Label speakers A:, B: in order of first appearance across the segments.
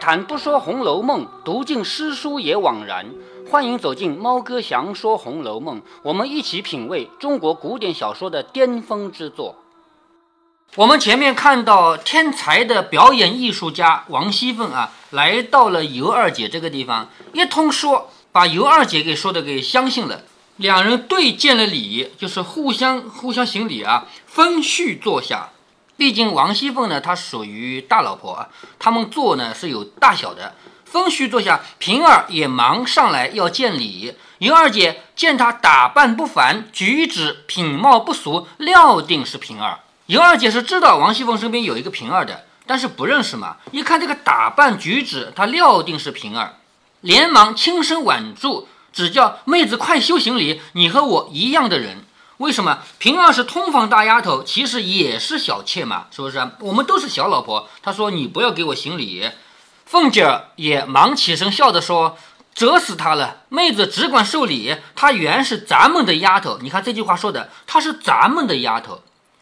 A: 谈不说《红楼梦》，读尽诗书也枉然。欢迎走进猫哥祥说《红楼梦》，我们一起品味中国古典小说的巅峰之作。我们前面看到天才的表演艺术家王熙凤啊，来到了尤二姐这个地方，一通说，把尤二姐给说的给相信了。两人对见了礼，就是互相互相行礼啊，分序坐下。毕竟王熙凤呢，她属于大老婆啊，他们坐呢是有大小的。分虚坐下，平儿也忙上来要见礼。尤二姐见她打扮不凡，举止品貌不俗，料定是平儿。尤二姐是知道王熙凤身边有一个平儿的，但是不认识嘛。一看这个打扮举止，她料定是平儿，连忙轻声挽住，只叫妹子快修行礼。你和我一样的人。为什么平儿是通房大丫头，其实也是小妾嘛？是不是？我们都是小老婆。她说：“你不要给我行礼。”凤姐儿也忙起身笑着说：“折死她了！妹子只管受礼。她原是咱们的丫头。你看这句话说的，她是咱们的丫头。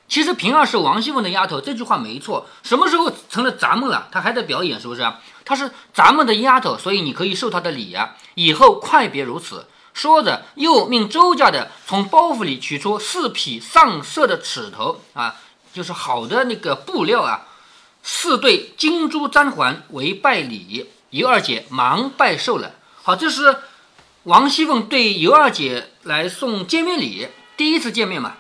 A: 其实平儿是王熙凤的丫头，这句话没错。什么时候成了咱们了？她还在表演，是不是？她是咱们的丫头，所以你可以受她的礼呀。以后快别如此。”说着，又命周家的从包袱里取出四匹上色的尺头啊，就是好的那个布料啊，四对金珠簪环为拜礼。尤二姐忙拜寿了。好，这是王熙凤对尤二姐来送见面礼，第一次见面嘛。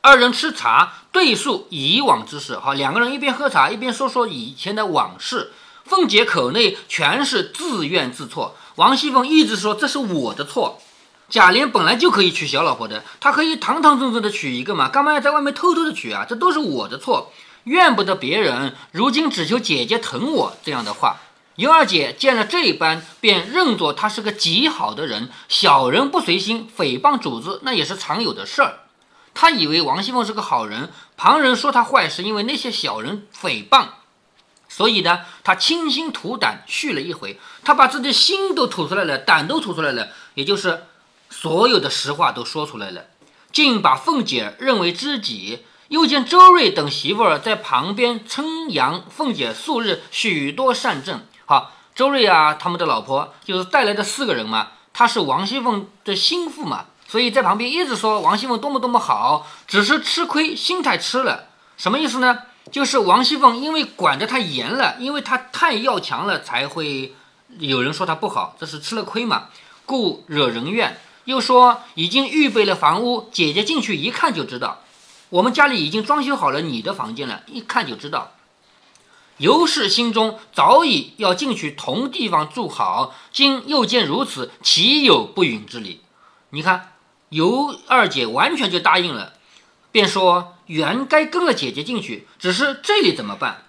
A: 二人吃茶，对述以往之事。好，两个人一边喝茶，一边说说以前的往事。凤姐口内全是自怨自错。王熙凤一直说这是我的错，贾琏本来就可以娶小老婆的，他可以堂堂正正的娶一个嘛，干嘛要在外面偷偷的娶啊？这都是我的错，怨不得别人，如今只求姐姐疼我。这样的话，尤二姐见了这般，便认作他是个极好的人，小人不随心，诽谤主子那也是常有的事儿。她以为王熙凤是个好人，旁人说他坏，是因为那些小人诽谤。所以呢，他倾心吐胆续了一回，他把自己的心都吐出来了，胆都吐出来了，也就是所有的实话都说出来了，竟把凤姐认为知己。又见周瑞等媳妇儿在旁边称扬凤姐素日许多善政。好，周瑞啊，他们的老婆就是带来的四个人嘛，她是王熙凤的心腹嘛，所以在旁边一直说王熙凤多么多么好，只是吃亏心太吃了，什么意思呢？就是王熙凤因为管得太严了，因为她太要强了，才会有人说她不好，这是吃了亏嘛，故惹人怨。又说已经预备了房屋，姐姐进去一看就知道，我们家里已经装修好了你的房间了，一看就知道。尤氏心中早已要进去同地方住好，今又见如此，岂有不允之理？你看尤二姐完全就答应了。便说原该跟了姐姐进去，只是这里怎么办？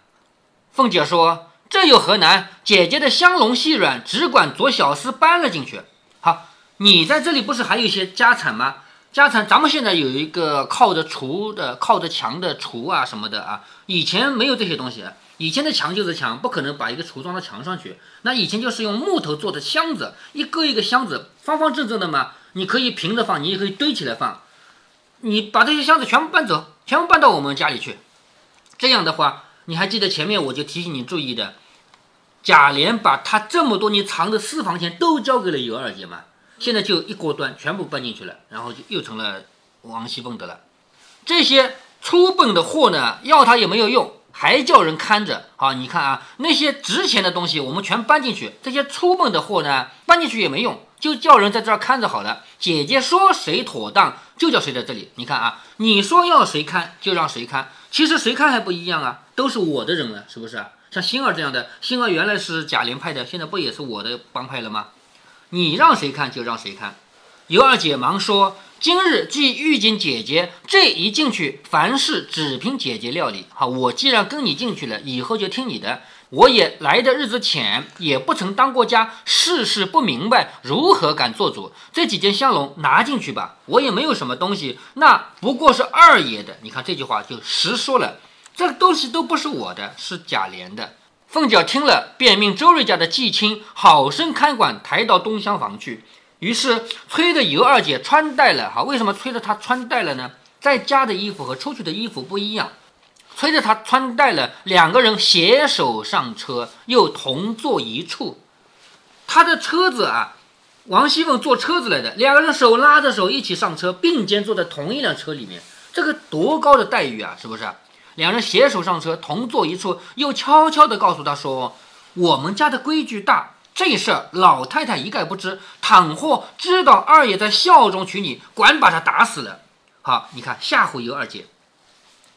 A: 凤姐说：“这有何难？姐姐的香笼细软，只管做小厮搬了进去。好，你在这里不是还有一些家产吗？家产咱们现在有一个靠着厨的、靠着墙的厨啊什么的啊。以前没有这些东西，以前的墙就是墙，不可能把一个橱装到墙上去。那以前就是用木头做的箱子，一个一个箱子方方正正的嘛，你可以平着放，你也可以堆起来放。”你把这些箱子全部搬走，全部搬到我们家里去。这样的话，你还记得前面我就提醒你注意的，贾琏把他这么多年藏的私房钱都交给了尤二姐吗？现在就一锅端，全部搬进去了，然后就又成了王熙凤的了。这些粗笨的货呢，要他也没有用，还叫人看着。好，你看啊，那些值钱的东西我们全搬进去，这些粗笨的货呢，搬进去也没用。就叫人在这儿看着好了。姐姐说谁妥当，就叫谁在这里。你看啊，你说要谁看，就让谁看。其实谁看还不一样啊，都是我的人了，是不是？像星儿这样的，星儿原来是贾琏派的，现在不也是我的帮派了吗？你让谁看就让谁看。尤二姐忙说：“今日既遇见姐姐，这一进去，凡事只凭姐姐料理。好，我既然跟你进去了，以后就听你的。”我也来的日子浅，也不曾当过家，事事不明白，如何敢做主？这几件香笼拿进去吧，我也没有什么东西，那不过是二爷的。你看这句话就实说了，这个东西都不是我的，是贾琏的。凤姐听了，便命周瑞家的季青好生看管，抬到东厢房去。于是催着尤二姐穿戴了。哈，为什么催着她穿戴了呢？在家的衣服和出去的衣服不一样。催着他穿戴了，两个人携手上车，又同坐一处。他的车子啊，王熙凤坐车子来的，两个人手拉着手一起上车，并肩坐在同一辆车里面，这个多高的待遇啊，是不是？两人携手上车，同坐一处，又悄悄地告诉他说：“我们家的规矩大，这事儿老太太一概不知。倘或知道二爷在孝中娶你，管把他打死了。”好，你看吓唬尤二姐。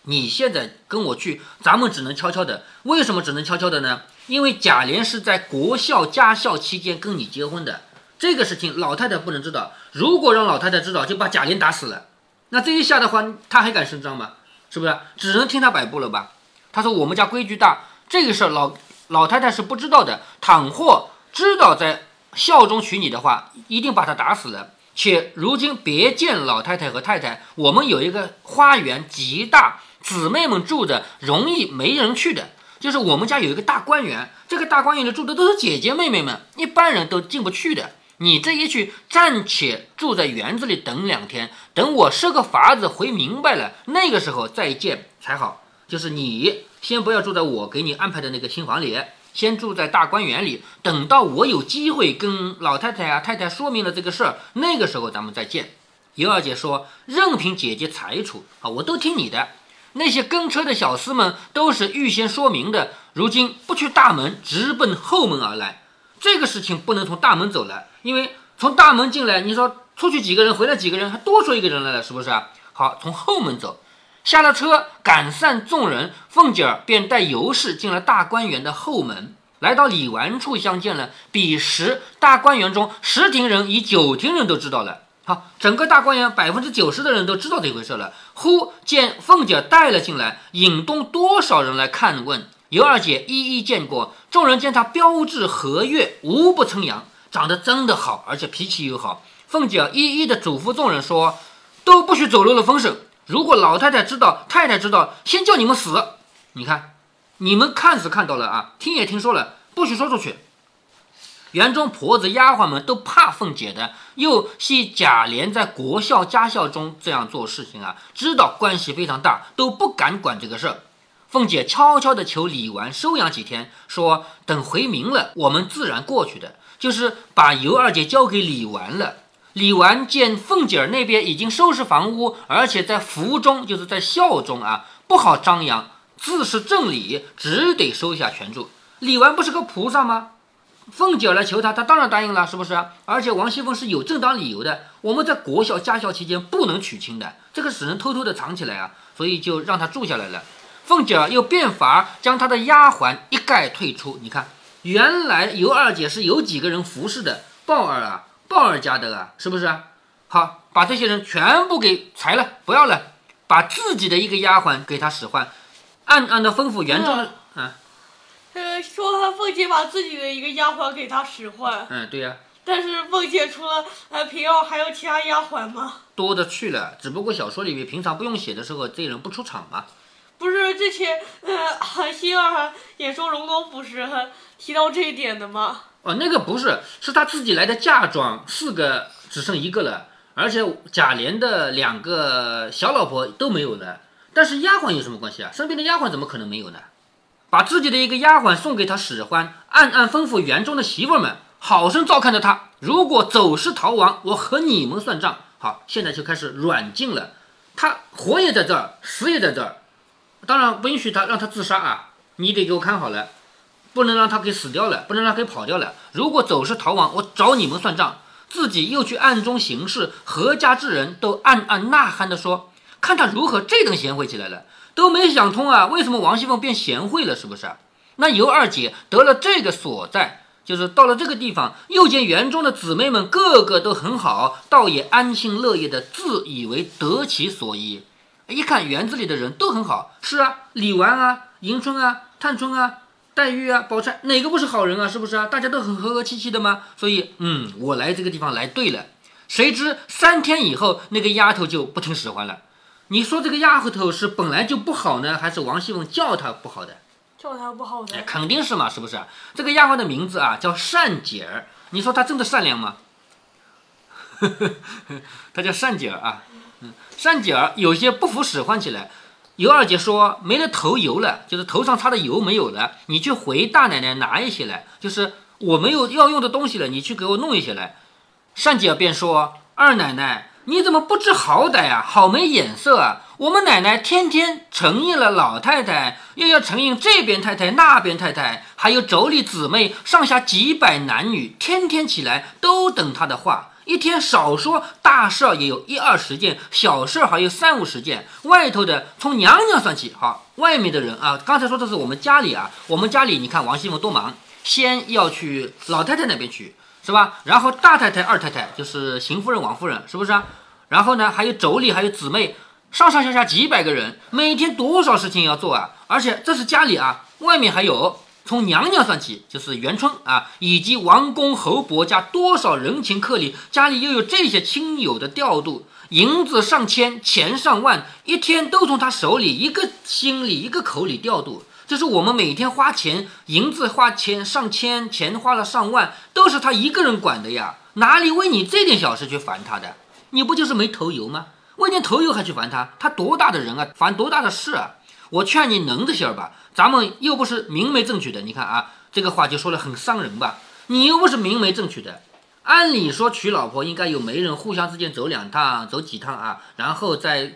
A: 你现在跟我去，咱们只能悄悄的。为什么只能悄悄的呢？因为贾琏是在国孝家孝期间跟你结婚的，这个事情老太太不能知道。如果让老太太知道，就把贾琏打死了。那这一下的话，他还敢声张吗？是不是？只能听他摆布了吧？他说我们家规矩大，这个事儿老老太太是不知道的。倘或知道在孝中娶你的话，一定把他打死了。且如今别见老太太和太太，我们有一个花园极大。姊妹们住的容易没人去的，就是我们家有一个大观园，这个大观园里住的都是姐姐妹妹们，一般人都进不去的。你这一去，暂且住在园子里等两天，等我设个法子回明白了，那个时候再见才好。就是你先不要住在我给你安排的那个新房里，先住在大观园里，等到我有机会跟老太太啊太太说明了这个事儿，那个时候咱们再见。尤二姐说：“任凭姐姐裁处啊，我都听你的。”那些跟车的小厮们都是预先说明的，如今不去大门，直奔后门而来。这个事情不能从大门走了，因为从大门进来，你说出去几个人，回来几个人，还多出一个人来了，是不是啊？好，从后门走，下了车，赶散众人，凤姐儿便带尤氏进了大观园的后门，来到李纨处相见了。彼时大观园中十亭人以九亭人都知道了。好，整个大观园百分之九十的人都知道这回事了。忽见凤姐带了进来，引动多少人来看问。尤二姐一一见过，众人见她标致和悦，无不称扬，长得真的好，而且脾气又好。凤姐一一的嘱咐众人说：“都不许走漏了风声。如果老太太知道，太太知道，先叫你们死。你看，你们看是看到了啊，听也听说了，不许说出去。”园中婆子丫鬟们都怕凤姐的，又系贾琏在国孝家孝中这样做事情啊，知道关系非常大，都不敢管这个事儿。凤姐悄悄地求李纨收养几天，说等回明了，我们自然过去的，就是把尤二姐交给李纨了。李纨见凤姐儿那边已经收拾房屋，而且在府中，就是在孝中啊，不好张扬，自是正理，只得收下全住。李纨不是个菩萨吗？凤姐来求他，他当然答应了，是不是？而且王熙凤是有正当理由的，我们在国校家校期间不能娶亲的，这个只能偷偷的藏起来啊，所以就让他住下来了。凤姐又变法将她的丫鬟一概退出。你看，原来尤二姐是有几个人服侍的，鲍儿啊，鲍儿家的啊，是不是？好，把这些人全部给裁了，不要了，把自己的一个丫鬟给他使唤，暗暗的吩咐园中的啊。
B: 呃，说凤姐把自己的一个丫鬟给他使唤。
A: 嗯，对呀。
B: 但是凤姐除了呃平儿，还有其他丫鬟吗？
A: 多的去了，只不过小说里面平常不用写的时候，这人不出场嘛。
B: 不是之前呃，星儿演说荣公不是提到这一点的吗？
A: 哦，那个不是，是他自己来的嫁妆，四个只剩一个了，而且贾琏的两个小老婆都没有了。但是丫鬟有什么关系啊？身边的丫鬟怎么可能没有呢？把自己的一个丫鬟送给他使唤，暗暗吩咐园中的媳妇们，好生照看着他。如果走失逃亡，我和你们算账。好，现在就开始软禁了。他活也在这儿，死也在这儿。当然不允许他让他自杀啊！你得给我看好了，不能让他给死掉了，不能让他给跑掉了。如果走失逃亡，我找你们算账。自己又去暗中行事，何家之人都暗暗呐喊的说：看他如何这等贤惠起来了。都没想通啊，为什么王熙凤变贤惠了？是不是？那尤二姐得了这个所在，就是到了这个地方，又见园中的姊妹们个个都很好，倒也安心乐业的，自以为得其所依。一看园子里的人都很好，是啊，李纨啊、迎春啊、探春啊、黛玉啊、宝钗，哪个不是好人啊？是不是啊？大家都很和和气气的吗？所以，嗯，我来这个地方来对了。谁知三天以后，那个丫头就不听使唤了。你说这个丫头是本来就不好呢，还是王熙凤叫她不好的？
B: 叫她不好的，
A: 哎，肯定是嘛，是不是？这个丫鬟的名字啊叫善姐儿，你说她真的善良吗？她叫善姐儿啊，嗯，善姐儿有些不服使唤起来，尤二姐说没了头油了，就是头上擦的油没有了，你去回大奶奶拿一些来，就是我没有要用的东西了，你去给我弄一些来。善姐便说二奶奶。你怎么不知好歹啊？好没眼色啊！我们奶奶天天承应了老太太，又要承应这边太太那边太太，还有妯娌姊妹上下几百男女，天天起来都等她的话。一天少说大事也有一二十件，小事还有三五十件。外头的从娘娘算起，好，外面的人啊，刚才说的是我们家里啊，我们家里你看王熙凤多忙，先要去老太太那边去。是吧？然后大太太、二太太就是邢夫人、王夫人，是不是啊？然后呢，还有妯娌，还有姊妹，上上下下几百个人，每天多少事情要做啊！而且这是家里啊，外面还有从娘娘算起，就是元春啊，以及王公侯伯家多少人情客礼，家里又有这些亲友的调度，银子上千，钱上万，一天都从他手里一个心里一个口里调度。就是我们每天花钱，银子花钱上千，钱花了上万，都是他一个人管的呀，哪里为你这点小事去烦他的？你不就是没头油吗？为点头油还去烦他？他多大的人啊，烦多大的事啊？我劝你能着些吧，咱们又不是明媒正娶的。你看啊，这个话就说的很伤人吧？你又不是明媒正娶的，按理说娶老婆应该有媒人互相之间走两趟，走几趟啊，然后再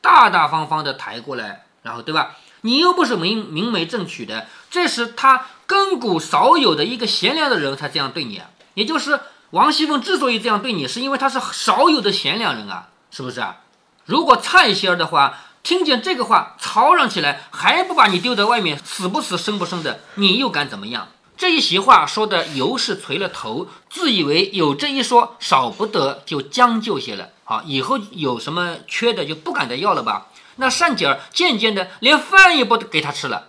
A: 大大方方的抬过来，然后对吧？你又不是明明媒正娶的，这是他根骨少有的一个贤良的人才这样对你啊。也就是王熙凤之所以这样对你，是因为他是少有的贤良人啊，是不是啊？如果蔡仙儿的话，听见这个话，吵嚷起来，还不把你丢在外面，死不死，生不生的，你又敢怎么样？这一席话说的尤氏垂了头，自以为有这一说，少不得就将就些了。好，以后有什么缺的，就不敢再要了吧。那善姐儿渐渐的连饭也不给他吃了，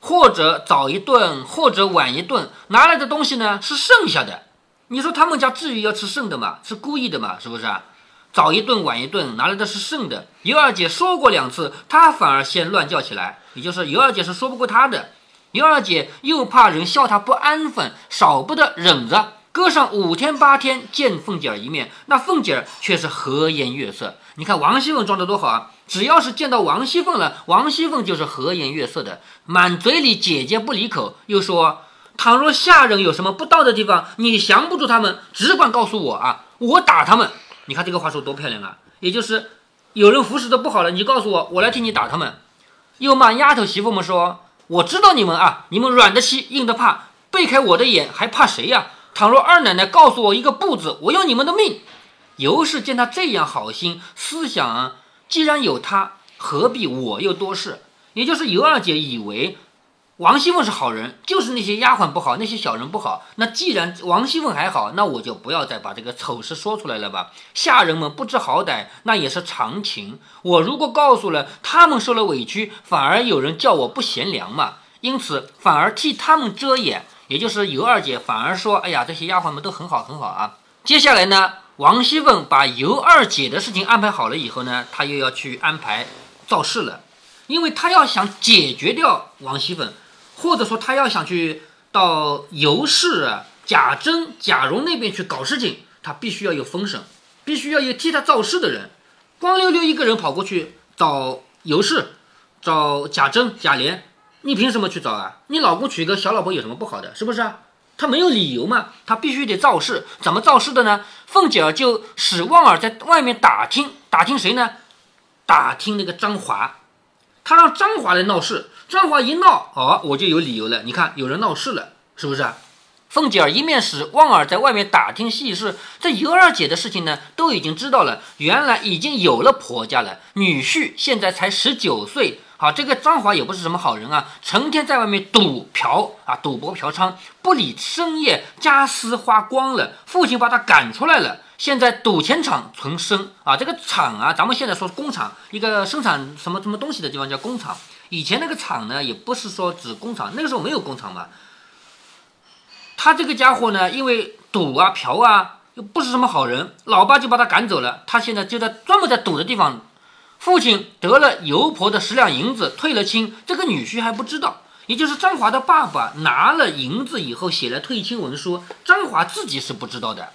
A: 或者早一顿，或者晚一顿，拿来的东西呢是剩下的。你说他们家至于要吃剩的吗？是故意的吗？是不是啊？早一顿晚一顿拿来的是剩的。尤二姐说过两次，她反而先乱叫起来，也就是尤二姐是说不过她的。尤二姐又怕人笑她不安分，少不得忍着。隔上五天八天见凤姐儿一面，那凤姐儿却是和颜悦色。你看王熙凤装的多好啊！只要是见到王熙凤了，王熙凤就是和颜悦色的，满嘴里姐姐不离口，又说：倘若下人有什么不到的地方，你降不住他们，只管告诉我啊，我打他们。你看这个话说多漂亮啊！也就是有人服侍的不好了，你告诉我，我来替你打他们。又骂丫头媳妇们说：我知道你们啊，你们软的欺，硬的怕，背开我的眼还怕谁呀？倘若二奶奶告诉我一个不字，我要你们的命。尤氏见他这样好心，思想既然有他，何必我又多事？也就是尤二姐以为王熙凤是好人，就是那些丫鬟不好，那些小人不好。那既然王熙凤还好，那我就不要再把这个丑事说出来了吧。下人们不知好歹，那也是常情。我如果告诉了，他们受了委屈，反而有人叫我不贤良嘛。因此，反而替他们遮掩。也就是尤二姐反而说：“哎呀，这些丫鬟们都很好，很好啊。”接下来呢，王熙凤把尤二姐的事情安排好了以后呢，她又要去安排造势了，因为她要想解决掉王熙凤，或者说她要想去到尤氏、贾珍、贾蓉那边去搞事情，她必须要有风声，必须要有替她造势的人。光溜溜一个人跑过去找尤氏，找贾珍、贾琏。你凭什么去找啊？你老公娶个小老婆有什么不好的？是不是啊？他没有理由嘛？他必须得造势。怎么造势的呢？凤姐儿就使旺儿在外面打听，打听谁呢？打听那个张华。他让张华来闹事。张华一闹，哦，我就有理由了。你看，有人闹事了，是不是啊？凤姐儿一面使旺儿在外面打听细事，这尤二姐的事情呢，都已经知道了。原来已经有了婆家了，女婿现在才十九岁。好，这个张华也不是什么好人啊，成天在外面赌嫖啊，赌博嫖娼，不理深夜，家私花光了，父亲把他赶出来了。现在赌钱厂存生啊，这个厂啊，咱们现在说工厂，一个生产什么什么东西的地方叫工厂。以前那个厂呢，也不是说指工厂，那个时候没有工厂嘛。他这个家伙呢，因为赌啊嫖啊，又不是什么好人，老爸就把他赶走了。他现在就在专门在赌的地方。父亲得了尤婆的十两银子，退了亲，这个女婿还不知道。也就是张华的爸爸拿了银子以后，写了退亲文书，张华自己是不知道的。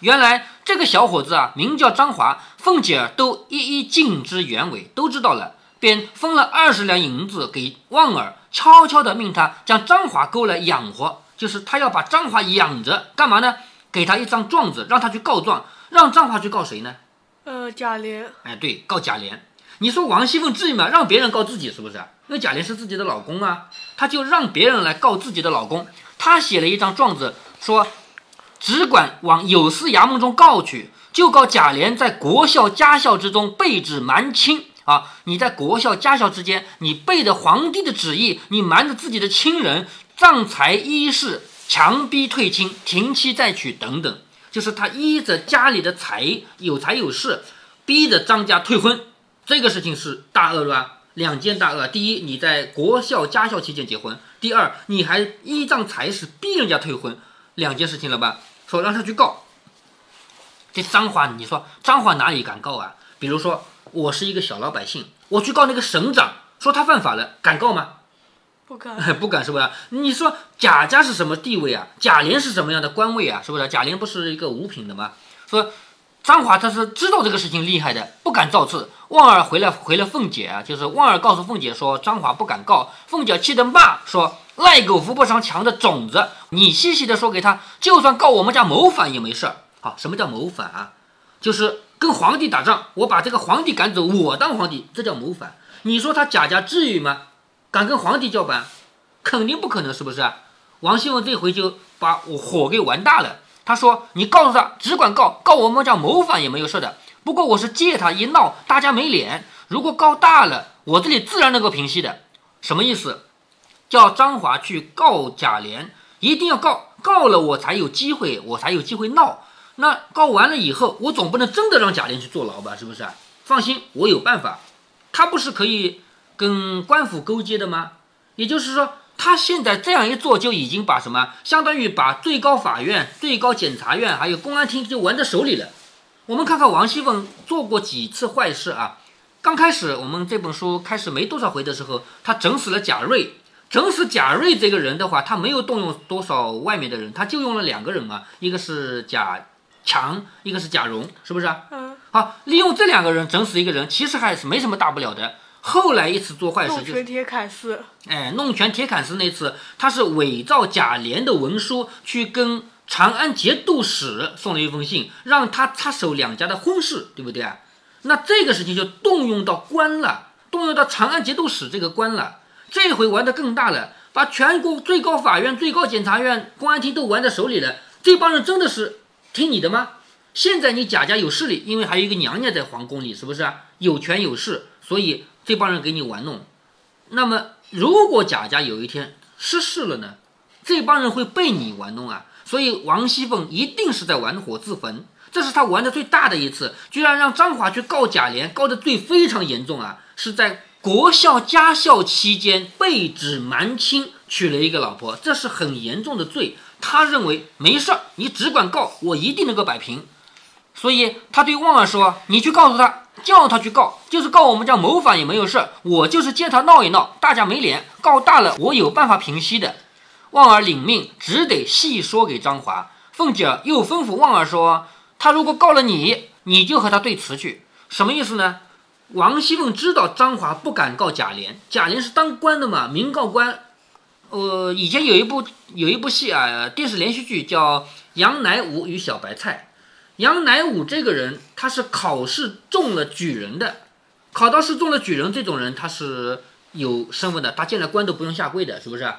A: 原来这个小伙子啊，名叫张华，凤姐都一一尽知原委，都知道了。便分了二十两银子给旺儿，悄悄地命他将张华勾来养活，就是他要把张华养着，干嘛呢？给他一张状子，让他去告状，让张华去告谁呢？
B: 呃，贾琏，
A: 哎，对，告贾琏。你说王熙凤至于吗？让别人告自己是不是？因为贾琏是自己的老公啊，他就让别人来告自己的老公。他写了一张状子，说只管往有司衙门中告去，就告贾琏在国孝家校之中背旨瞒亲啊！你在国孝家校之间，你背着皇帝的旨意，你瞒着自己的亲人，仗财衣饰，强逼退亲，停妻再娶等等，就是他依着家里的财有财有势，逼着张家退婚。这个事情是大恶乱，两件大恶。第一，你在国校家校期间结婚；第二，你还依仗财势逼人家退婚，两件事情了吧？说让他去告。这张华，你说张华哪里敢告啊？比如说，我是一个小老百姓，我去告那个省长，说他犯法了，敢告吗？
B: 不敢，
A: 不敢是不是？你说贾家是什么地位啊？贾琏是什么样的官位啊？是不是？贾琏不是一个五品的吗？说。张华他是知道这个事情厉害的，不敢造次。旺儿回来回了凤姐啊，就是旺儿告诉凤姐说张华不敢告。凤姐气得骂说：“赖狗扶不上墙的种子！你细细的说给他，就算告我们家谋反也没事儿。好，什么叫谋反啊？就是跟皇帝打仗，我把这个皇帝赶走，我当皇帝，这叫谋反。你说他贾家至于吗？敢跟皇帝叫板？肯定不可能，是不是？王熙凤这回就把我火给玩大了。”他说：“你告诉他，只管告，告我们家谋反也没有事的。不过我是借他一闹，大家没脸。如果告大了，我这里自然能够平息的。什么意思？叫张华去告贾琏，一定要告，告了我才有机会，我才有机会闹。那告完了以后，我总不能真的让贾琏去坐牢吧？是不是？放心，我有办法。他不是可以跟官府勾结的吗？也就是说。”他现在这样一做，就已经把什么，相当于把最高法院、最高检察院还有公安厅就玩在手里了。我们看看王熙凤做过几次坏事啊？刚开始我们这本书开始没多少回的时候，他整死了贾瑞。整死贾瑞这个人的话，他没有动用多少外面的人，他就用了两个人嘛，一个是贾强，一个是贾蓉，是不是啊？
B: 嗯。
A: 好，利用这两个人整死一个人，其实还是没什么大不了的。后来一次做坏事，弄
B: 权铁槛寺。
A: 哎，弄权铁槛寺那次，他是伪造贾琏的文书，去跟长安节度使送了一封信，让他插手两家的婚事，对不对啊？那这个事情就动用到官了，动用到长安节度使这个官了。这回玩的更大了，把全国最高法院、最高检察院、公安厅都玩在手里了。这帮人真的是听你的吗？现在你贾家有势力，因为还有一个娘娘在皇宫里，是不是啊？有权有势，所以。这帮人给你玩弄，那么如果贾家有一天失势了呢？这帮人会被你玩弄啊！所以王熙凤一定是在玩火自焚，这是他玩的最大的一次，居然让张华去告贾琏，告的罪非常严重啊！是在国孝家孝期间被指瞒亲，娶了一个老婆，这是很严重的罪。他认为没事儿，你只管告，我一定能够摆平。所以他对旺儿说：“你去告诉他。”叫他去告，就是告我们家谋反也没有事。我就是借他闹一闹，大家没脸。告大了，我有办法平息的。旺儿领命，只得细说给张华。凤姐又吩咐旺儿说：“他如果告了你，你就和他对词去。什么意思呢？”王熙凤知道张华不敢告贾琏，贾琏是当官的嘛，民告官。呃，以前有一部有一部戏啊，电视连续剧叫《杨乃武与小白菜》。杨乃武这个人，他是考试中了举人的，考到试中了举人这种人，他是有身份的，他见了官都不用下跪的，是不是？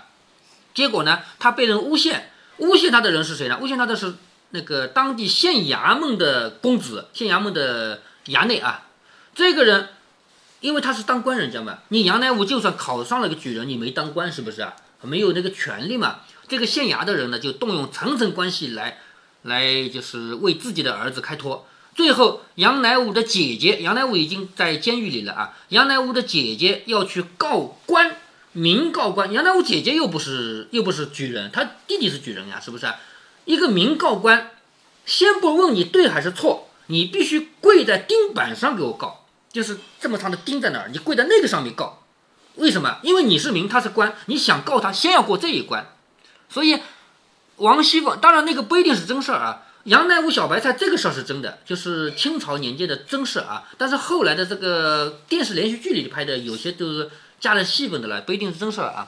A: 结果呢，他被人诬陷，诬陷他的人是谁呢？诬陷他的是那个当地县衙门的公子，县衙门的衙内啊。这个人，因为他是当官人家嘛，你杨乃武就算考上了个举人，你没当官是不是啊？没有那个权利嘛。这个县衙的人呢，就动用层层关系来。来就是为自己的儿子开脱，最后杨乃武的姐姐，杨乃武已经在监狱里了啊。杨乃武的姐姐要去告官，明告官。杨乃武姐姐又不是又不是举人，他弟弟是举人呀，是不是？一个明告官，先不问你对还是错，你必须跪在钉板上给我告，就是这么长的钉在那儿，你跪在那个上面告。为什么？因为你是明，他是官，你想告他，先要过这一关，所以。王熙凤，当然那个不一定是真事儿啊。
C: 杨乃武小白菜这个事儿是真的，就是清朝年间的真事啊。但是后来的这个电视连续剧里拍的，有些都是加了戏份的了，不一定是真事儿啊。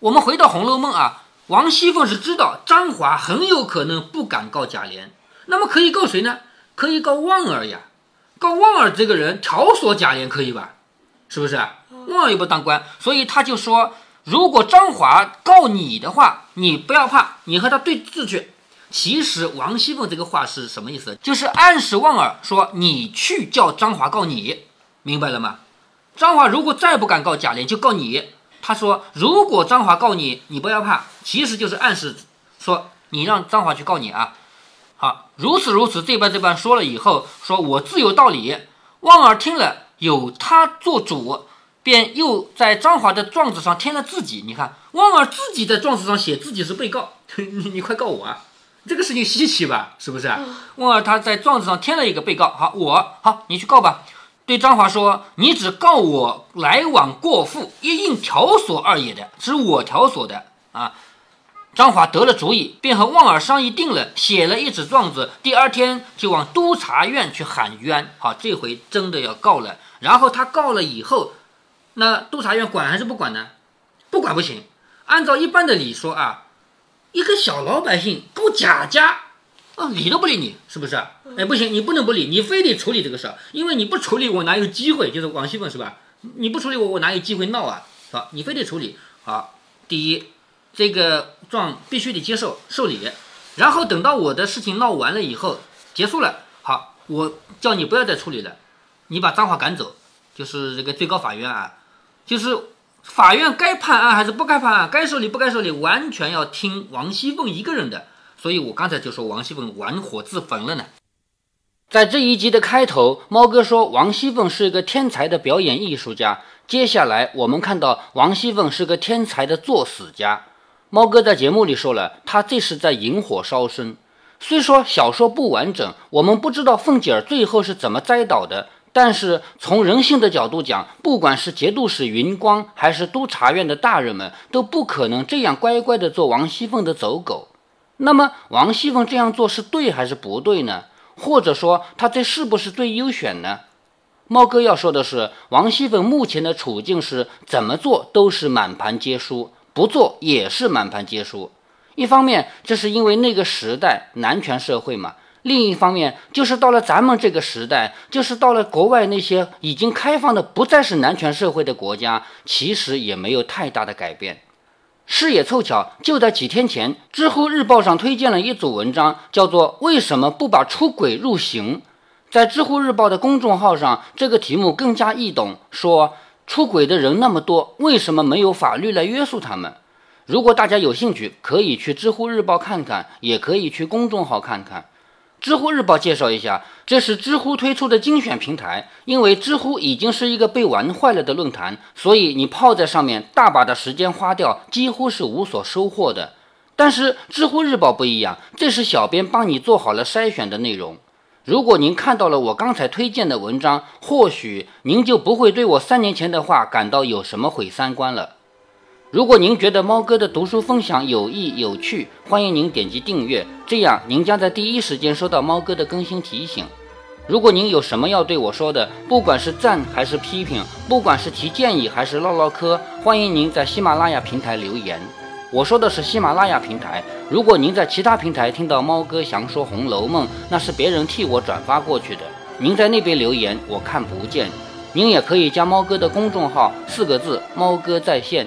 C: 我们回到《红楼梦》啊，王熙凤是知道张华很有可能不敢告贾琏，那么可以告谁呢？可以告旺儿呀。告旺儿这个人挑唆贾琏可以吧？是不是？旺儿又不当官，所以他就说，如果张华告你的话，你不要怕，你和他对峙去。其实王熙凤这个话是什么意思？就是暗示旺儿说，你去叫张华告你，明白了吗？张华如果再不敢告贾琏，就告你。他说：“如果张华告你，你不要怕，其实就是暗示说你让张华去告你啊。”好，如此如此，这般这般说了以后，说我自有道理。旺儿听了，有他做主，便又在张华的状子上添了自己。你看，旺儿自己在状子上写自己是被告，你你快告我啊！这个事情稀奇吧？是不是？旺儿他在状子上添了一个被告，好，我好，你去告吧。对张华说：“你只告我来往过户，一应条索二也的，是我条索的啊。”张华得了主意，便和旺儿商议定了，写了一纸状子，第二天就往督察院去喊冤。好，这回真的要告了。然后他告了以后，那督察院管还是不管呢？不管不行。按照一般的理说啊，一个小老百姓告贾家。啊，理都不理你，是不是？哎，不行，你不能不理，你非得处理这个事儿，因为你不处理，我哪有机会？就是王熙凤是吧？你不处理我，我哪有机会闹啊？好，你非得处理。好，第一，这个状必须得接受受理，然后等到我的事情闹完了以后结束了，好，我叫你不要再处理了，你把张华赶走，就是这个最高法院啊，就是法院该判案还是不该判案，该受理不该受理，完全要听王熙凤一个人的。所以我刚才就说王熙凤玩火自焚了呢。
A: 在这一集的开头，猫哥说王熙凤是一个天才的表演艺术家。接下来我们看到王熙凤是个天才的作死家。猫哥在节目里说了，他这是在引火烧身。虽说小说不完整，我们不知道凤姐儿最后是怎么栽倒的，但是从人性的角度讲，不管是节度使云光还是督察院的大人们，都不可能这样乖乖的做王熙凤的走狗。那么王熙凤这样做是对还是不对呢？或者说她这是不是最优选呢？猫哥要说的是，王熙凤目前的处境是怎么做都是满盘皆输，不做也是满盘皆输。一方面这是因为那个时代男权社会嘛，另一方面就是到了咱们这个时代，就是到了国外那些已经开放的不再是男权社会的国家，其实也没有太大的改变。事也凑巧，就在几天前，知乎日报上推荐了一组文章，叫做《为什么不把出轨入刑》。在知乎日报的公众号上，这个题目更加易懂，说出轨的人那么多，为什么没有法律来约束他们？如果大家有兴趣，可以去知乎日报看看，也可以去公众号看看。知乎日报介绍一下，这是知乎推出的精选平台。因为知乎已经是一个被玩坏了的论坛，所以你泡在上面，大把的时间花掉，几乎是无所收获的。但是知乎日报不一样，这是小编帮你做好了筛选的内容。如果您看到了我刚才推荐的文章，或许您就不会对我三年前的话感到有什么毁三观了。如果您觉得猫哥的读书分享有益有趣，欢迎您点击订阅，这样您将在第一时间收到猫哥的更新提醒。如果您有什么要对我说的，不管是赞还是批评，不管是提建议还是唠唠嗑，欢迎您在喜马拉雅平台留言。我说的是喜马拉雅平台，如果您在其他平台听到猫哥详说《红楼梦》，那是别人替我转发过去的。您在那边留言，我看不见。您也可以加猫哥的公众号，四个字：猫哥在线。